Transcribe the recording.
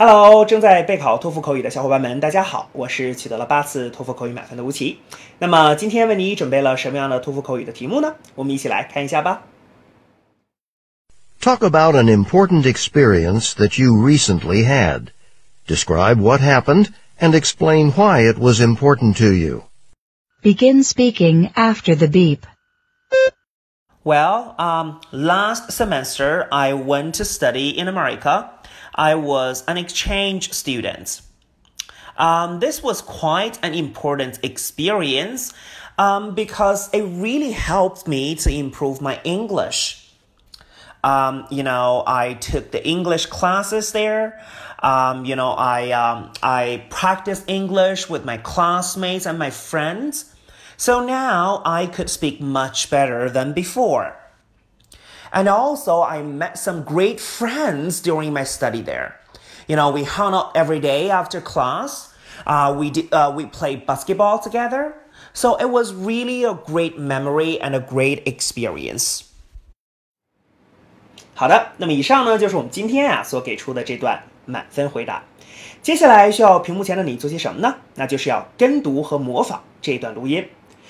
Hello，正在备考托福口语的小伙伴们，大家好，我是取得了八次托福口语满分的吴奇。那么今天为你准备了什么样的托福口语的题目呢？我们一起来看一下吧。Talk about an important experience that you recently had. Describe what happened and explain why it was important to you. Begin speaking after the beep. Well, um, last semester I went to study in America. I was an exchange student. Um, this was quite an important experience um, because it really helped me to improve my English. Um, you know, I took the English classes there. Um, you know, I um, I practiced English with my classmates and my friends. So now I could speak much better than before. And also, I met some great friends during my study there. You know, we hung out every day after class. Uh, we did, uh, we played basketball together. So it was really a great memory and a great experience. 好的，那么以上呢就是我们今天啊所给出的这段满分回答。接下来需要屏幕前的你做些什么呢？那就是要跟读和模仿这段录音。